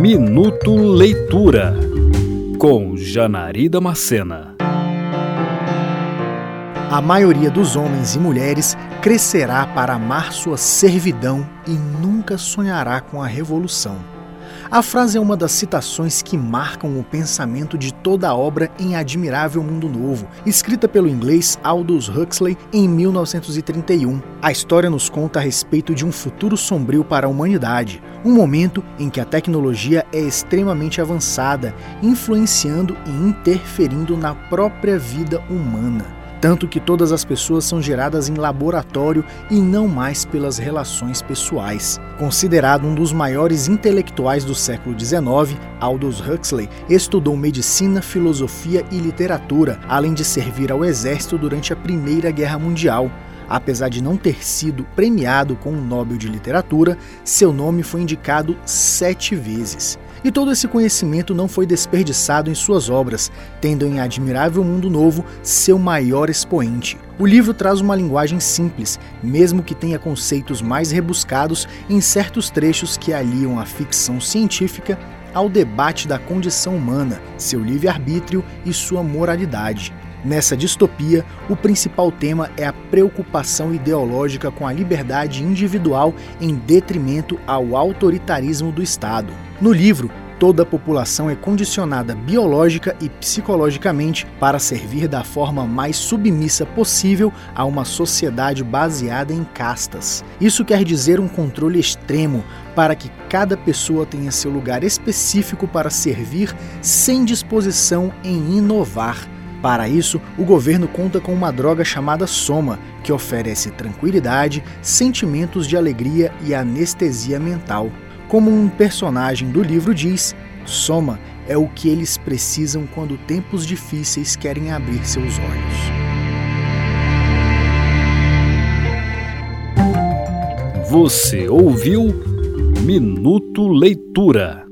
Minuto Leitura com Janari Macena. A maioria dos homens e mulheres crescerá para amar sua servidão e nunca sonhará com a revolução. A frase é uma das citações que marcam o pensamento de toda a obra em Admirável Mundo Novo, escrita pelo inglês Aldous Huxley em 1931. A história nos conta a respeito de um futuro sombrio para a humanidade, um momento em que a tecnologia é extremamente avançada, influenciando e interferindo na própria vida humana tanto que todas as pessoas são geradas em laboratório e não mais pelas relações pessoais. Considerado um dos maiores intelectuais do século XIX, Aldous Huxley estudou medicina, filosofia e literatura, além de servir ao exército durante a Primeira Guerra Mundial. Apesar de não ter sido premiado com o Nobel de Literatura, seu nome foi indicado sete vezes. E todo esse conhecimento não foi desperdiçado em suas obras, tendo em Admirável Mundo Novo seu maior expoente. O livro traz uma linguagem simples, mesmo que tenha conceitos mais rebuscados em certos trechos que aliam a ficção científica ao debate da condição humana, seu livre-arbítrio e sua moralidade. Nessa distopia, o principal tema é a preocupação ideológica com a liberdade individual em detrimento ao autoritarismo do Estado. No livro, toda a população é condicionada biológica e psicologicamente para servir da forma mais submissa possível a uma sociedade baseada em castas. Isso quer dizer um controle extremo para que cada pessoa tenha seu lugar específico para servir sem disposição em inovar para isso, o governo conta com uma droga chamada Soma, que oferece tranquilidade, sentimentos de alegria e anestesia mental. Como um personagem do livro diz, Soma é o que eles precisam quando tempos difíceis querem abrir seus olhos. Você ouviu Minuto Leitura.